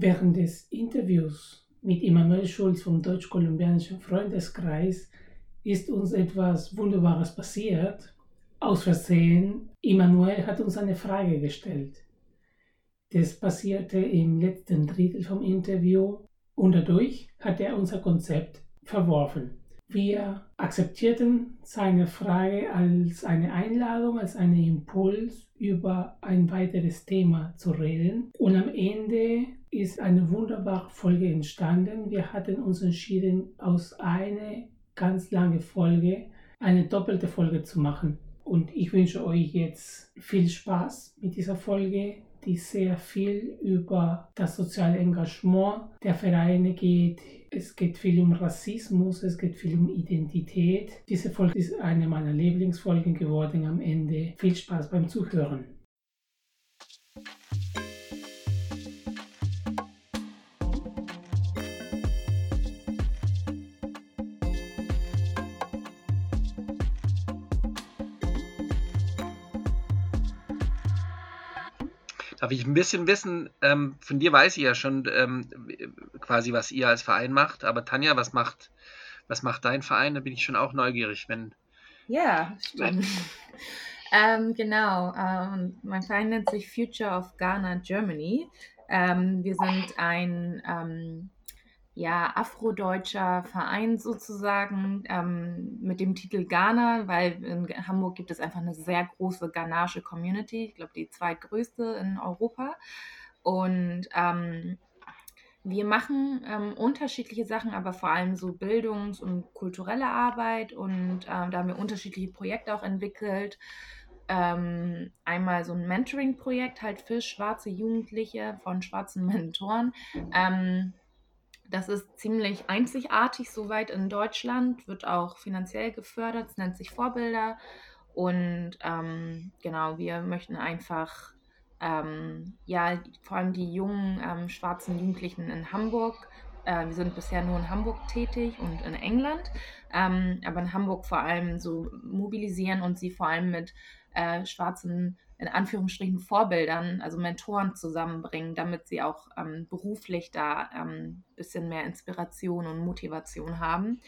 Während des Interviews mit Immanuel Schulz vom Deutsch-Kolumbianischen Freundeskreis ist uns etwas Wunderbares passiert. Aus Versehen, Immanuel hat uns eine Frage gestellt. Das passierte im letzten Drittel vom Interview und dadurch hat er unser Konzept verworfen. Wir akzeptierten seine Frage als eine Einladung, als einen Impuls, über ein weiteres Thema zu reden. Und am Ende ist eine wunderbare Folge entstanden. Wir hatten uns entschieden, aus einer ganz langen Folge eine doppelte Folge zu machen. Und ich wünsche euch jetzt viel Spaß mit dieser Folge die sehr viel über das soziale Engagement der Vereine geht. Es geht viel um Rassismus, es geht viel um Identität. Diese Folge ist eine meiner Lieblingsfolgen geworden am Ende. Viel Spaß beim Zuhören. Darf ich ein bisschen wissen, ähm, von dir weiß ich ja schon ähm, quasi, was ihr als Verein macht, aber Tanja, was macht, was macht dein Verein? Da bin ich schon auch neugierig, wenn. Ja, stimmt. ähm, genau, ähm, mein Verein nennt sich Future of Ghana Germany. Ähm, wir sind ein ähm, ja, afrodeutscher Verein sozusagen ähm, mit dem Titel Ghana, weil in Hamburg gibt es einfach eine sehr große ghanaische Community, ich glaube die zweitgrößte in Europa. Und ähm, wir machen ähm, unterschiedliche Sachen, aber vor allem so Bildungs- und kulturelle Arbeit und ähm, da haben wir unterschiedliche Projekte auch entwickelt. Ähm, einmal so ein Mentoring-Projekt halt für schwarze Jugendliche von schwarzen Mentoren. Ähm, das ist ziemlich einzigartig soweit in Deutschland, wird auch finanziell gefördert, es nennt sich Vorbilder. Und ähm, genau, wir möchten einfach, ähm, ja, vor allem die jungen ähm, schwarzen Jugendlichen in Hamburg. Äh, wir sind bisher nur in Hamburg tätig und in England, ähm, aber in Hamburg vor allem so mobilisieren und sie vor allem mit äh, schwarzen in Anführungsstrichen Vorbildern, also Mentoren zusammenbringen, damit sie auch ähm, beruflich da ein ähm, bisschen mehr Inspiration und Motivation haben.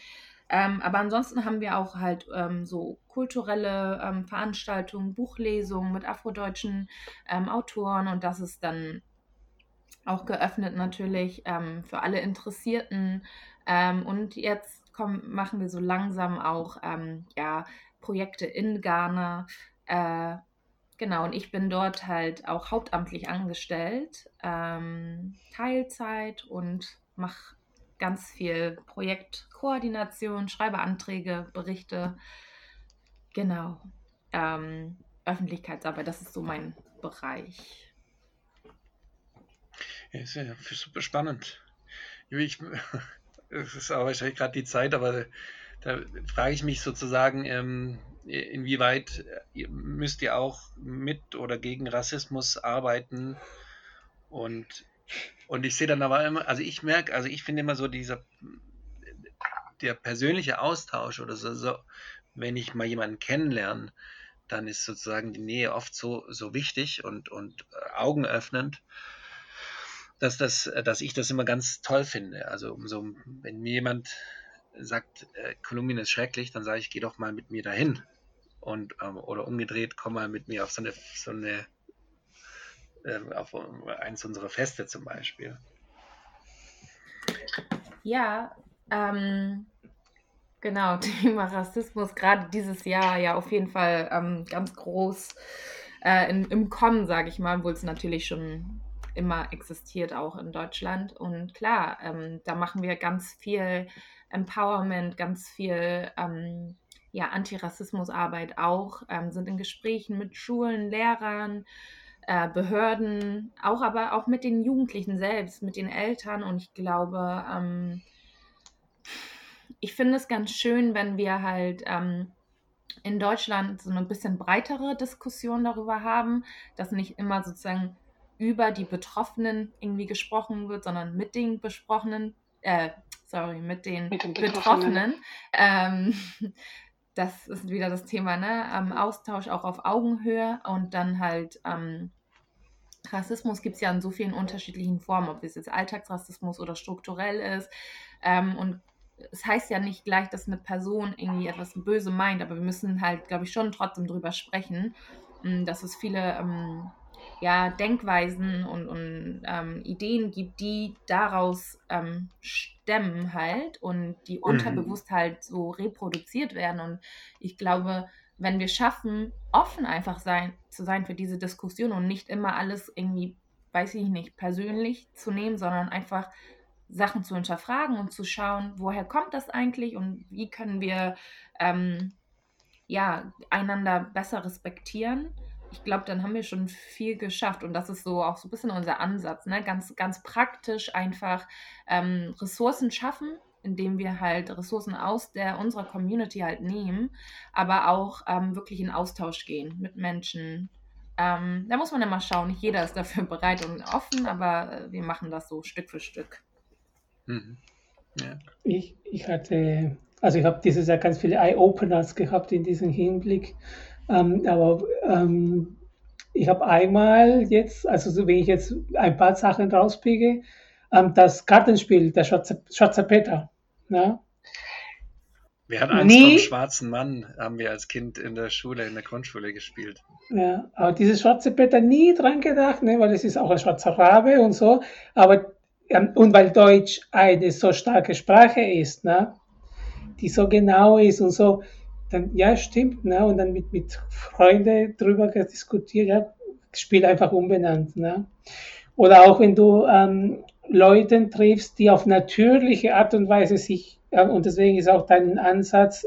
Ähm, aber ansonsten haben wir auch halt ähm, so kulturelle ähm, Veranstaltungen, Buchlesungen mit afrodeutschen ähm, Autoren und das ist dann auch geöffnet natürlich für alle Interessierten. Und jetzt kommen, machen wir so langsam auch ja, Projekte in Ghana. Äh, Genau, und ich bin dort halt auch hauptamtlich angestellt, ähm, Teilzeit und mache ganz viel Projektkoordination, schreibe Anträge, Berichte. Genau. Ähm, Öffentlichkeitsarbeit, das ist so mein Bereich. Ja, ist ja super spannend. Ich, es ist auch wahrscheinlich gerade die Zeit, aber da frage ich mich sozusagen, ähm, inwieweit äh, müsst ihr auch mit oder gegen Rassismus arbeiten? Und, und ich sehe dann aber immer, also ich merke, also ich finde immer so dieser der persönliche Austausch oder so, so, wenn ich mal jemanden kennenlerne, dann ist sozusagen die Nähe oft so, so wichtig und, und äh, augenöffnend, dass, das, dass ich das immer ganz toll finde. Also umso, wenn mir jemand sagt, äh, Kolumbien ist schrecklich, dann sage ich, geh doch mal mit mir dahin. Und, ähm, oder umgedreht, komm mal mit mir auf so eine, so eine äh, auf eins unserer Feste zum Beispiel. Ja, ähm, genau, Thema Rassismus, gerade dieses Jahr ja auf jeden Fall ähm, ganz groß äh, in, im Kommen, sage ich mal, obwohl es natürlich schon immer existiert, auch in Deutschland. Und klar, ähm, da machen wir ganz viel Empowerment, ganz viel ähm, ja, Antirassismusarbeit auch, ähm, sind in Gesprächen mit Schulen, Lehrern, äh, Behörden, auch aber auch mit den Jugendlichen selbst, mit den Eltern. Und ich glaube, ähm, ich finde es ganz schön, wenn wir halt ähm, in Deutschland so eine bisschen breitere Diskussion darüber haben, dass nicht immer sozusagen über die Betroffenen irgendwie gesprochen wird, sondern mit den Besprochenen, äh, sorry, mit den, mit den Betroffenen. Betroffenen. Ähm, das ist wieder das Thema, ne? Ähm, Austausch auch auf Augenhöhe und dann halt, ähm, Rassismus gibt es ja in so vielen unterschiedlichen Formen, ob es jetzt Alltagsrassismus oder strukturell ist. Ähm, und es heißt ja nicht gleich, dass eine Person irgendwie etwas böse meint, aber wir müssen halt, glaube ich, schon trotzdem drüber sprechen, hm, dass es viele ähm, ja, Denkweisen und, und ähm, Ideen gibt, die daraus ähm, stemmen halt und die mhm. unterbewusst halt so reproduziert werden. Und ich glaube, wenn wir schaffen, offen einfach sein, zu sein für diese Diskussion und nicht immer alles irgendwie, weiß ich nicht, persönlich zu nehmen, sondern einfach Sachen zu hinterfragen und zu schauen, woher kommt das eigentlich und wie können wir ähm, ja, einander besser respektieren. Ich glaube, dann haben wir schon viel geschafft und das ist so auch so ein bisschen unser Ansatz, ne? ganz, ganz praktisch einfach ähm, Ressourcen schaffen, indem wir halt Ressourcen aus der unserer Community halt nehmen, aber auch ähm, wirklich in Austausch gehen mit Menschen. Ähm, da muss man immer schauen, nicht jeder ist dafür bereit und offen, aber äh, wir machen das so Stück für Stück. Mhm. Ja. Ich, ich hatte, also ich habe dieses Jahr ganz viele Eye-Openers gehabt in diesem Hinblick. Ähm, aber ähm, ich habe einmal jetzt, also so wie ich jetzt ein paar Sachen rauspicke, ähm, das Kartenspiel, der Schwarze, Schwarze Peter. Ja? Wir hatten Angst Nie, vom schwarzen Mann, haben wir als Kind in der Schule, in der Grundschule gespielt. Ja, aber dieses schwarze Peter nie dran gedacht, ne, weil es ist auch ein schwarzer Rabe und so. Aber und weil Deutsch eine so starke Sprache ist, ne, die so genau ist und so, dann, ja, stimmt, ne, und dann mit, mit Freunden drüber diskutiert, ja, Spiel einfach umbenannt, ne. Oder auch wenn du ähm, Leuten triffst, die auf natürliche Art und Weise sich, äh, und deswegen ist auch dein Ansatz,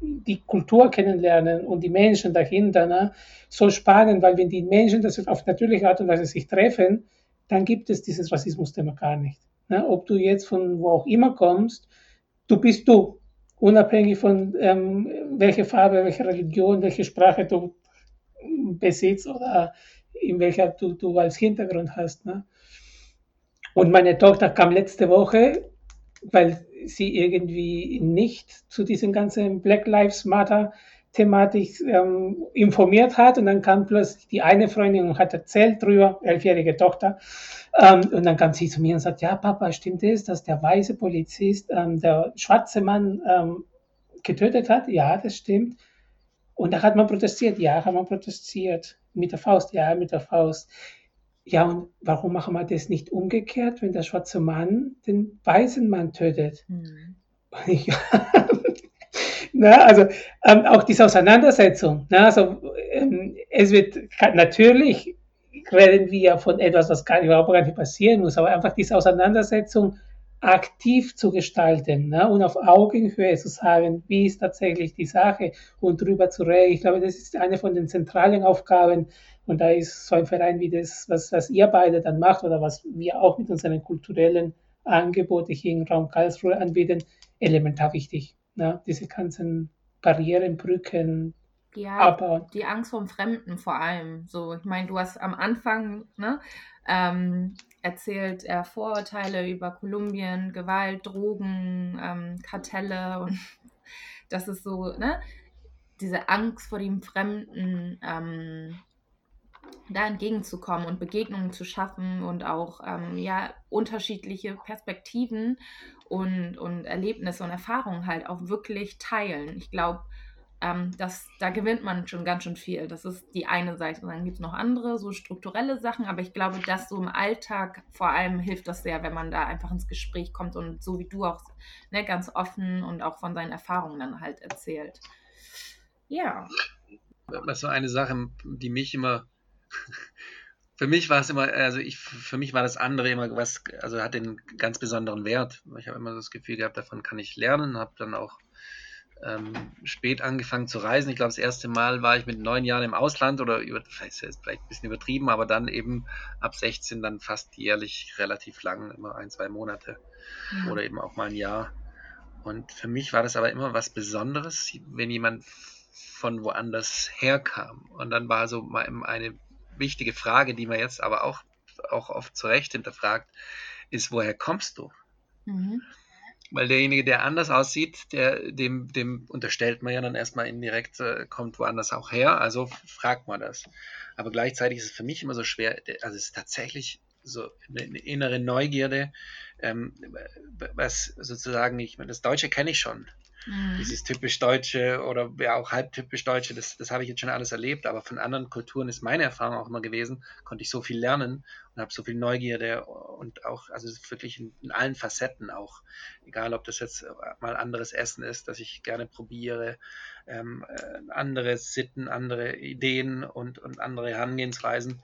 die Kultur kennenlernen und die Menschen dahinter, ne, so spannend, weil wenn die Menschen das auf natürliche Art und Weise sich treffen, dann gibt es dieses Rassismus-Thema gar nicht. Ne? Ob du jetzt von wo auch immer kommst, du bist du, unabhängig von ähm, welche Farbe, welche Religion, welche Sprache du besitzt oder in welcher du, du als Hintergrund hast. Ne? Und meine Tochter kam letzte Woche, weil sie irgendwie nicht zu diesem ganzen Black Lives Matter Thematik ähm, informiert hat und dann kam plötzlich die eine Freundin und hat erzählt drüber, elfjährige Tochter, ähm, und dann kam sie zu mir und sagt, ja Papa, stimmt es, dass der weiße Polizist ähm, der schwarze Mann ähm, getötet hat? Ja, das stimmt. Und da hat man protestiert, ja, hat man protestiert. Mit der Faust, ja, mit der Faust. Ja, und warum machen wir das nicht umgekehrt, wenn der schwarze Mann den weißen Mann tötet? Mhm. Und ich, Na, also ähm, auch diese Auseinandersetzung. Na, also ähm, es wird natürlich reden wir von etwas, was gar, überhaupt gar nicht passieren muss, aber einfach diese Auseinandersetzung aktiv zu gestalten ne, und auf Augenhöhe zu sagen, wie ist tatsächlich die Sache und darüber zu reden. Ich glaube, das ist eine von den zentralen Aufgaben und da ist so ein Verein wie das, was, was ihr beide dann macht oder was wir auch mit unseren kulturellen Angeboten hier im Raum Karlsruhe anbieten, elementar wichtig ne, diese ganzen Barrieren, Brücken, ja, aber die Angst vom Fremden vor allem. So, ich meine, du hast am Anfang ne, ähm, erzählt äh, Vorurteile über Kolumbien, Gewalt, Drogen, ähm, Kartelle und das ist so, ne, diese Angst vor dem Fremden, ähm, da entgegenzukommen und Begegnungen zu schaffen und auch ähm, ja, unterschiedliche Perspektiven und, und Erlebnisse und Erfahrungen halt auch wirklich teilen. Ich glaube, ähm, da gewinnt man schon ganz schön viel. Das ist die eine Seite. Und dann gibt es noch andere, so strukturelle Sachen, aber ich glaube, dass so im Alltag vor allem hilft das sehr, wenn man da einfach ins Gespräch kommt und so wie du auch ne, ganz offen und auch von seinen Erfahrungen dann halt erzählt. Ja. Was so eine Sache, die mich immer für mich war es immer, also ich, für mich war das andere immer was, also hat den ganz besonderen Wert. Ich habe immer das Gefühl gehabt, davon kann ich lernen, habe dann auch ähm, spät angefangen zu reisen. Ich glaube, das erste Mal war ich mit neun Jahren im Ausland oder über, vielleicht, vielleicht ein bisschen übertrieben, aber dann eben ab 16 dann fast jährlich relativ lang, immer ein, zwei Monate mhm. oder eben auch mal ein Jahr. Und für mich war das aber immer was Besonderes, wenn jemand von woanders herkam. Und dann war so mal eine wichtige Frage, die man jetzt aber auch, auch oft zu Recht hinterfragt, ist, woher kommst du? Mhm. weil derjenige, der anders aussieht, der, dem, dem unterstellt man ja dann erstmal indirekt, äh, kommt woanders auch her, also fragt man das. Aber gleichzeitig ist es für mich immer so schwer, also es ist tatsächlich so eine innere Neugierde, ähm, was sozusagen, ich meine, das Deutsche kenne ich schon. Mhm. Dieses typisch Deutsche oder ja auch halb typisch Deutsche, das, das habe ich jetzt schon alles erlebt, aber von anderen Kulturen ist meine Erfahrung auch immer gewesen, konnte ich so viel lernen und habe so viel Neugierde und auch, also wirklich in, in, allen Facetten auch, egal ob das jetzt mal anderes Essen ist, das ich gerne probiere, ähm, äh, andere Sitten, andere Ideen und, und andere Herangehensweisen.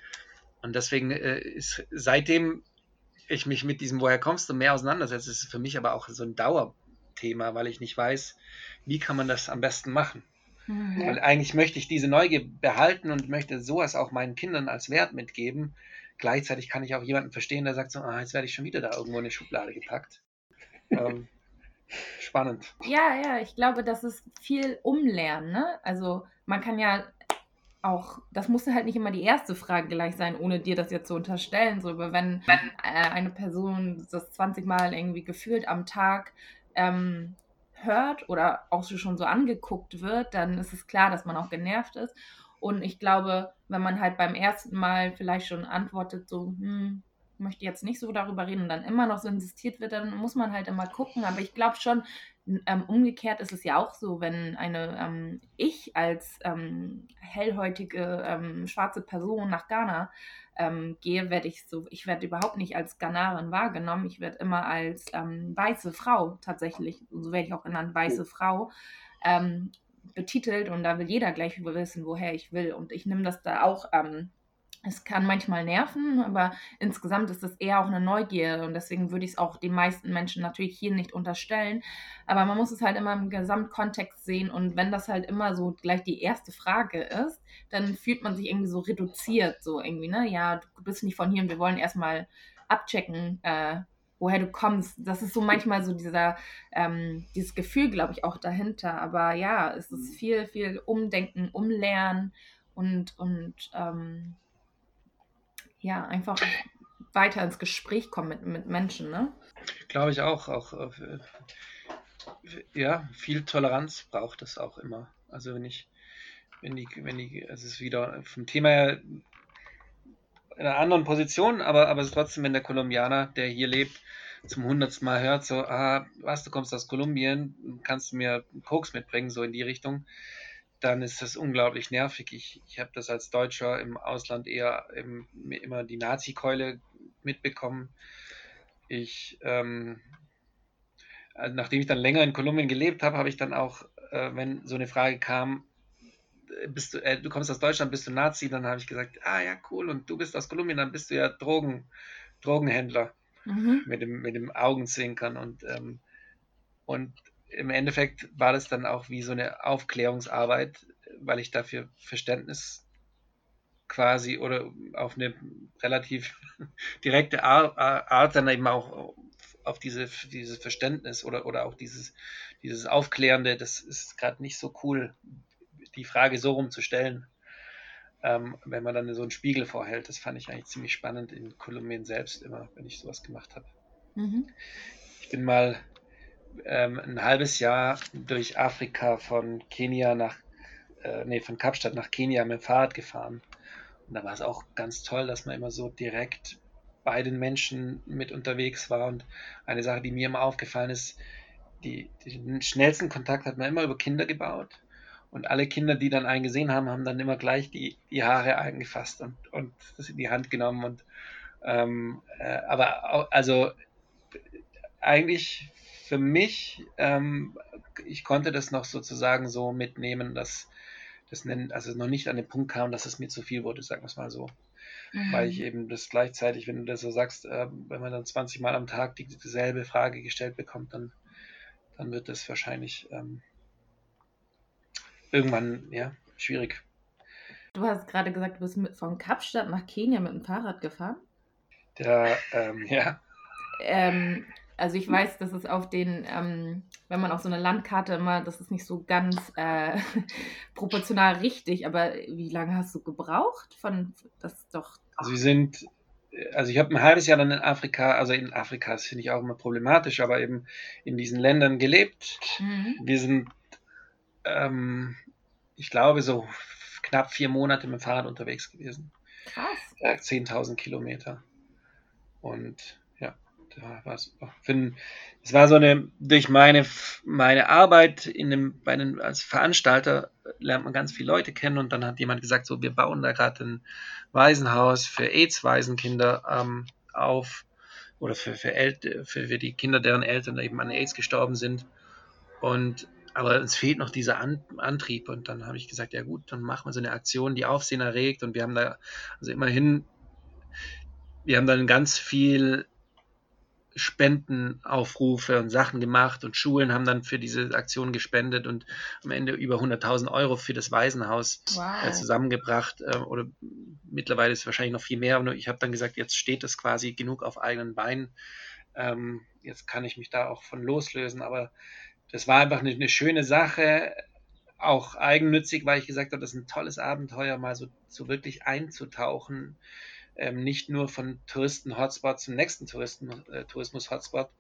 Und deswegen äh, ist seitdem ich mich mit diesem Woher kommst du mehr auseinandersetze, ist es für mich aber auch so ein Dauerthema, weil ich nicht weiß, wie kann man das am besten machen. Mhm. Weil eigentlich möchte ich diese Neugier behalten und möchte sowas auch meinen Kindern als Wert mitgeben. Gleichzeitig kann ich auch jemanden verstehen, der sagt so, ah, jetzt werde ich schon wieder da irgendwo in eine Schublade gepackt. ähm, spannend. Ja, ja, ich glaube, das ist viel Umlernen. Ne? Also man kann ja auch, das musste halt nicht immer die erste Frage gleich sein, ohne dir das jetzt zu unterstellen. So, aber wenn, wenn äh, eine Person das 20 Mal irgendwie gefühlt am Tag ähm, hört oder auch schon so angeguckt wird, dann ist es klar, dass man auch genervt ist. Und ich glaube, wenn man halt beim ersten Mal vielleicht schon antwortet, so, hm, möchte jetzt nicht so darüber reden und dann immer noch so insistiert wird, dann muss man halt immer gucken. Aber ich glaube schon, ähm, umgekehrt ist es ja auch so, wenn eine ähm, ich als ähm, hellhäutige ähm, schwarze Person nach Ghana ähm, gehe, werde ich so, ich werde überhaupt nicht als Ghanarin wahrgenommen. Ich werde immer als ähm, weiße Frau tatsächlich, so werde ich auch genannt, weiße Frau betitelt und da will jeder gleich wissen, woher ich will. Und ich nehme das da auch es kann manchmal nerven, aber insgesamt ist es eher auch eine Neugier und deswegen würde ich es auch den meisten Menschen natürlich hier nicht unterstellen. Aber man muss es halt immer im Gesamtkontext sehen und wenn das halt immer so gleich die erste Frage ist, dann fühlt man sich irgendwie so reduziert, so irgendwie, ne? Ja, du bist nicht von hier und wir wollen erstmal abchecken, äh, woher du kommst. Das ist so manchmal so dieser, ähm, dieses Gefühl, glaube ich, auch dahinter. Aber ja, es ist viel, viel Umdenken, Umlernen und, und ähm, ja, einfach weiter ins Gespräch kommen mit, mit Menschen, ne? Glaube ich auch. Auch äh, ja, viel Toleranz braucht es auch immer. Also wenn ich, wenn die, wenn die, es ist wieder vom Thema her in einer anderen Position, aber, aber trotzdem, wenn der Kolumbianer, der hier lebt, zum hundertsten Mal hört, so, ah, was, du kommst aus Kolumbien, kannst du mir Koks mitbringen, so in die Richtung, dann ist das unglaublich nervig. Ich, ich habe das als Deutscher im Ausland eher im, immer die Nazi-Keule mitbekommen. Ich, ähm, also nachdem ich dann länger in Kolumbien gelebt habe, habe ich dann auch, äh, wenn so eine Frage kam, äh, bist du, äh, du kommst aus Deutschland, bist du Nazi, dann habe ich gesagt, ah ja, cool, und du bist aus Kolumbien, dann bist du ja Drogen, Drogenhändler mhm. mit, dem, mit dem Augenzwinkern und, ähm, und im Endeffekt war das dann auch wie so eine Aufklärungsarbeit, weil ich dafür Verständnis quasi oder auf eine relativ direkte Art dann eben auch auf diese, dieses Verständnis oder, oder auch dieses, dieses Aufklärende, das ist gerade nicht so cool, die Frage so rumzustellen, ähm, wenn man dann so einen Spiegel vorhält. Das fand ich eigentlich ziemlich spannend in Kolumbien selbst immer, wenn ich sowas gemacht habe. Mhm. Ich bin mal ähm, ein halbes Jahr durch Afrika von Kenia nach, äh, nee, von Kapstadt nach Kenia mit dem Fahrrad gefahren. Und da war es auch ganz toll, dass man immer so direkt bei den Menschen mit unterwegs war. Und eine Sache, die mir immer aufgefallen ist, die, den schnellsten Kontakt hat man immer über Kinder gebaut. Und alle Kinder, die dann einen gesehen haben, haben dann immer gleich die, die Haare eingefasst und, und das in die Hand genommen. Und ähm, äh, aber auch, also eigentlich für mich, ähm, ich konnte das noch sozusagen so mitnehmen, dass das also noch nicht an den Punkt kam, dass es mir zu viel wurde, sagen wir es mal so. Mhm. Weil ich eben das gleichzeitig, wenn du das so sagst, äh, wenn man dann 20 Mal am Tag die, dieselbe Frage gestellt bekommt, dann, dann wird das wahrscheinlich ähm, irgendwann ja schwierig. Du hast gerade gesagt, du bist mit, von Kapstadt nach Kenia mit dem Fahrrad gefahren. Der, ähm, ja. Ähm, also ich weiß, dass es auf den, ähm, wenn man auf so eine Landkarte immer, das ist nicht so ganz äh, proportional richtig, aber wie lange hast du gebraucht? Von das doch. Also wir sind also ich habe ein halbes Jahr dann in Afrika, also in Afrika, das finde ich auch immer problematisch, aber eben in diesen Ländern gelebt. Mhm. Wir sind, ähm, ich glaube, so knapp vier Monate mit dem Fahrrad unterwegs gewesen. Krass. Äh, 10.000 Kilometer. Und war es. War so eine, durch meine, meine Arbeit in dem, bei einem, als Veranstalter lernt man ganz viele Leute kennen und dann hat jemand gesagt, so, wir bauen da gerade ein Waisenhaus für AIDS-Waisenkinder ähm, auf oder für, für, El für, für die Kinder, deren Eltern eben an AIDS gestorben sind. Und aber es fehlt noch dieser An Antrieb. Und dann habe ich gesagt, ja gut, dann machen wir so eine Aktion, die Aufsehen erregt. Und wir haben da, also immerhin, wir haben dann ganz viel Spendenaufrufe und Sachen gemacht und Schulen haben dann für diese Aktion gespendet und am Ende über 100.000 Euro für das Waisenhaus äh, wow. äh, zusammengebracht. Äh, oder mittlerweile ist es wahrscheinlich noch viel mehr. Aber ich habe dann gesagt, jetzt steht es quasi genug auf eigenen Beinen. Ähm, jetzt kann ich mich da auch von loslösen. Aber das war einfach eine, eine schöne Sache, auch eigennützig, weil ich gesagt habe, das ist ein tolles Abenteuer, mal so, so wirklich einzutauchen ähm, nicht nur von Touristen-Hotspot zum nächsten Touristen, äh, Tourismus-Hotspot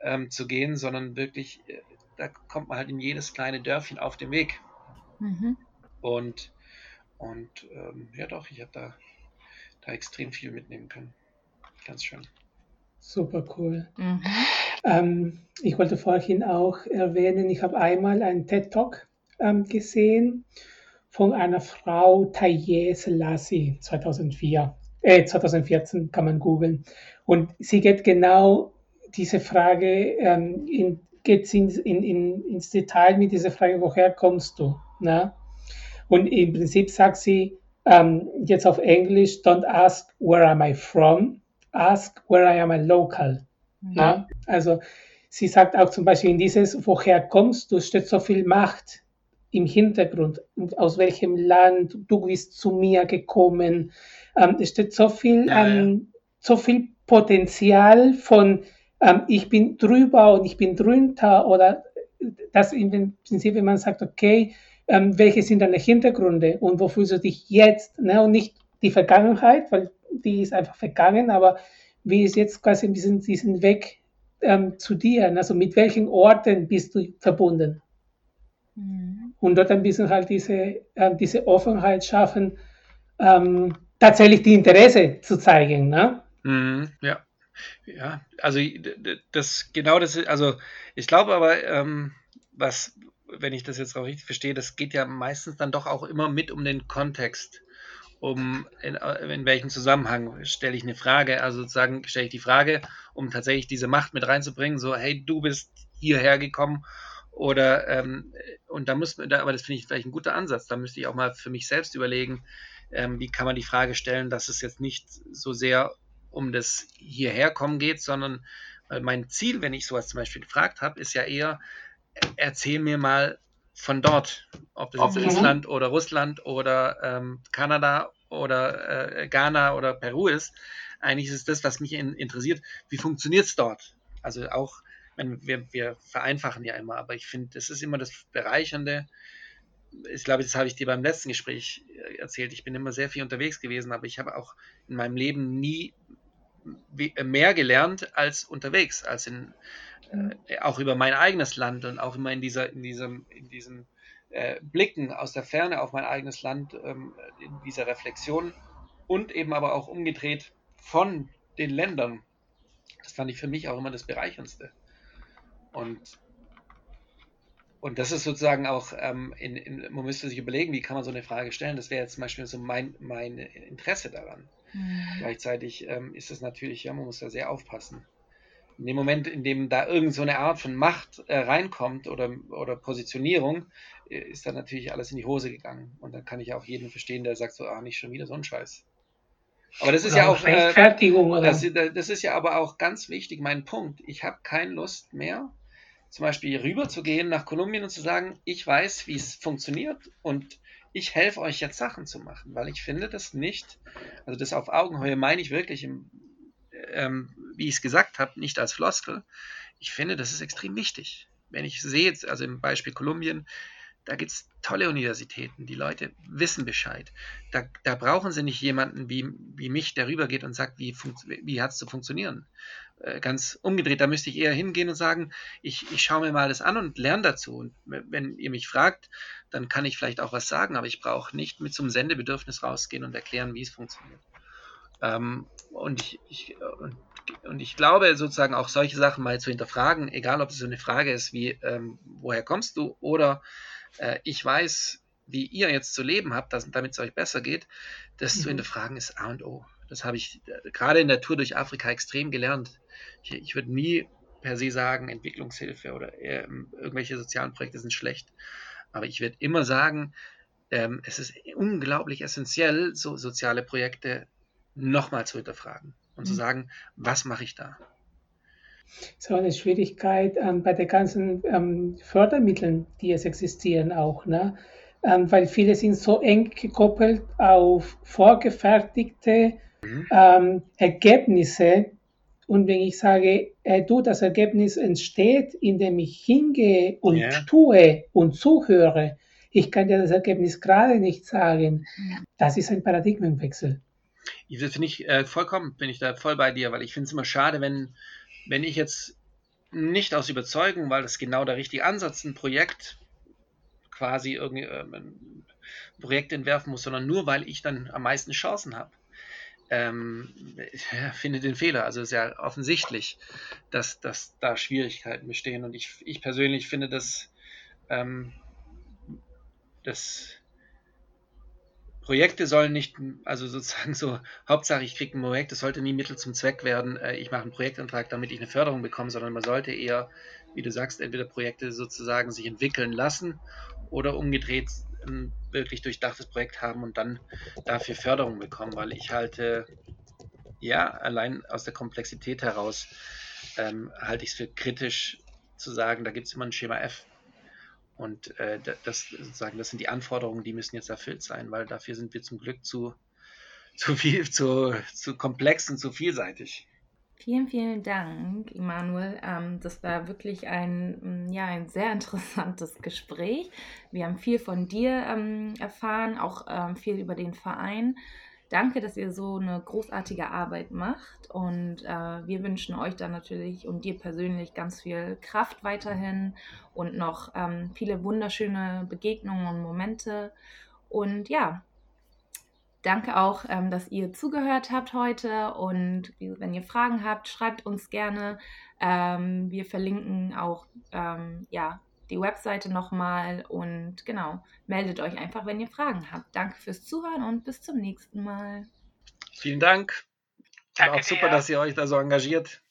ähm, zu gehen, sondern wirklich, äh, da kommt man halt in jedes kleine Dörfchen auf dem Weg. Mhm. Und, und ähm, ja doch, ich habe da, da extrem viel mitnehmen können. Ganz schön. Super cool. Mhm. Ähm, ich wollte vorhin auch erwähnen, ich habe einmal einen TED Talk ähm, gesehen von einer Frau, Taye Selassie, 2004 äh, 2014 kann man googeln. Und sie geht genau diese Frage, ähm, in, geht in, in, ins Detail mit dieser Frage, woher kommst du? Na? Und im Prinzip sagt sie ähm, jetzt auf Englisch, don't ask where am I from, ask where I am a local. Mhm. Na? Also sie sagt auch zum Beispiel in dieses, woher kommst du, steht so viel Macht im Hintergrund, aus welchem Land du bist zu mir gekommen, ähm, es steht so viel, ja, ähm, so viel Potenzial von ähm, ich bin drüber und ich bin drunter oder das im Prinzip, wenn man sagt, okay, ähm, welche sind deine Hintergründe und wo fühlst du dich jetzt ne? und nicht die Vergangenheit, weil die ist einfach vergangen, aber wie ist jetzt quasi bisschen diesen Weg ähm, zu dir, also mit welchen Orten bist du verbunden? Und dort ein bisschen halt diese, äh, diese Offenheit schaffen, ähm, tatsächlich die Interesse zu zeigen. Ne? Mhm, ja. Ja, also das genau das, also ich glaube aber, ähm, was, wenn ich das jetzt auch richtig verstehe, das geht ja meistens dann doch auch immer mit um den Kontext. Um in, in welchem Zusammenhang stelle ich eine Frage, also sozusagen stelle ich die Frage, um tatsächlich diese Macht mit reinzubringen, so, hey, du bist hierher gekommen oder ähm, und da muss man, aber das finde ich vielleicht ein guter Ansatz, da müsste ich auch mal für mich selbst überlegen, ähm, wie kann man die Frage stellen, dass es jetzt nicht so sehr um das Hierherkommen geht, sondern äh, mein Ziel, wenn ich sowas zum Beispiel gefragt habe, ist ja eher, äh, erzähl mir mal von dort, ob das jetzt okay. Island oder Russland oder ähm, Kanada oder äh, Ghana oder Peru ist. Eigentlich ist es das, was mich in, interessiert. Wie funktioniert es dort? Also auch, wenn wir, wir vereinfachen ja immer, aber ich finde, das ist immer das Bereichernde, ich glaube, das habe ich dir beim letzten Gespräch äh, erzählt. Ich bin immer sehr viel unterwegs gewesen, aber ich habe auch in meinem Leben nie äh, mehr gelernt als unterwegs, als in, äh, auch über mein eigenes Land und auch immer in dieser, in diesem, in diesem äh, Blicken aus der Ferne auf mein eigenes Land, ähm, in dieser Reflexion und eben aber auch umgedreht von den Ländern. Das fand ich für mich auch immer das Bereicherndste. Und und das ist sozusagen auch, ähm, in, in, man müsste sich überlegen, wie kann man so eine Frage stellen. Das wäre jetzt zum Beispiel so mein, mein Interesse daran. Mhm. Gleichzeitig ähm, ist es natürlich, ja, man muss da sehr aufpassen. In dem Moment, in dem da irgend so eine Art von Macht äh, reinkommt oder, oder Positionierung, äh, ist da natürlich alles in die Hose gegangen. Und dann kann ich auch jeden verstehen, der sagt so, ah, nicht schon wieder so ein Scheiß. Aber das ist ja auch, äh, das, das ist ja aber auch ganz wichtig, mein Punkt. Ich habe keine Lust mehr, zum Beispiel rüber zu gehen nach Kolumbien und zu sagen, ich weiß, wie es funktioniert und ich helfe euch jetzt Sachen zu machen, weil ich finde das nicht, also das auf Augenhöhe meine ich wirklich, im, ähm, wie ich es gesagt habe, nicht als Floskel. Ich finde, das ist extrem wichtig. Wenn ich sehe also im Beispiel Kolumbien, da gibt es tolle Universitäten, die Leute wissen Bescheid. Da, da brauchen sie nicht jemanden wie, wie mich, der rübergeht und sagt, wie, wie hat es zu funktionieren. Äh, ganz umgedreht, da müsste ich eher hingehen und sagen, ich, ich schaue mir mal das an und lerne dazu. Und wenn ihr mich fragt, dann kann ich vielleicht auch was sagen, aber ich brauche nicht mit so einem Sendebedürfnis rausgehen und erklären, wie es funktioniert. Ähm, und ich, ich, und und ich glaube sozusagen auch solche Sachen mal zu hinterfragen, egal ob es so eine Frage ist wie, ähm, woher kommst du oder äh, ich weiß, wie ihr jetzt zu leben habt, damit es euch besser geht, das mhm. zu hinterfragen ist A und O. Das habe ich äh, gerade in der Tour durch Afrika extrem gelernt. Ich, ich würde nie per se sagen, Entwicklungshilfe oder äh, irgendwelche sozialen Projekte sind schlecht. Aber ich würde immer sagen, ähm, es ist unglaublich essentiell, so soziale Projekte nochmal zu hinterfragen und zu mhm. sagen, was mache ich da? So eine Schwierigkeit ähm, bei den ganzen ähm, Fördermitteln, die es existieren auch, ne? Ähm, weil viele sind so eng gekoppelt auf vorgefertigte mhm. Ähm, Ergebnisse. Und wenn ich sage, äh, du, das Ergebnis entsteht, indem ich hingehe und yeah. tue und zuhöre, ich kann dir das Ergebnis gerade nicht sagen, das ist ein Paradigmenwechsel. Das finde ich äh, vollkommen, bin ich da voll bei dir, weil ich finde es immer schade, wenn, wenn ich jetzt nicht aus Überzeugung, weil das genau der richtige Ansatz, ein Projekt quasi irgendwie äh, ein Projekt entwerfen muss, sondern nur weil ich dann am meisten Chancen habe. Ähm, ja, finde den Fehler. Also ist ja offensichtlich, dass, dass da Schwierigkeiten bestehen. Und ich, ich persönlich finde, dass, ähm, dass Projekte sollen nicht, also sozusagen so, Hauptsache ich kriege ein Projekt, das sollte nie Mittel zum Zweck werden, äh, ich mache einen Projektantrag, damit ich eine Förderung bekomme, sondern man sollte eher, wie du sagst, entweder Projekte sozusagen sich entwickeln lassen oder umgedreht ein wirklich durchdachtes Projekt haben und dann dafür Förderung bekommen, weil ich halte, ja, allein aus der Komplexität heraus ähm, halte ich es für kritisch zu sagen, da gibt es immer ein Schema F und äh, das sozusagen, das sind die Anforderungen, die müssen jetzt erfüllt sein, weil dafür sind wir zum Glück zu, zu viel, zu, zu komplex und zu vielseitig. Vielen, vielen Dank, Immanuel. Ähm, das war wirklich ein, mm, ja, ein sehr interessantes Gespräch. Wir haben viel von dir ähm, erfahren, auch ähm, viel über den Verein. Danke, dass ihr so eine großartige Arbeit macht und äh, wir wünschen euch dann natürlich und dir persönlich ganz viel Kraft weiterhin und noch viele wunderschöne Begegnungen und Momente. Und ja, danke auch, ähm, dass ihr zugehört habt heute und wenn ihr Fragen habt, schreibt uns gerne. Ähm, wir verlinken auch ähm, ja, die Webseite nochmal und genau, meldet euch einfach, wenn ihr Fragen habt. Danke fürs Zuhören und bis zum nächsten Mal. Vielen Dank. Danke auch super, dir. dass ihr euch da so engagiert.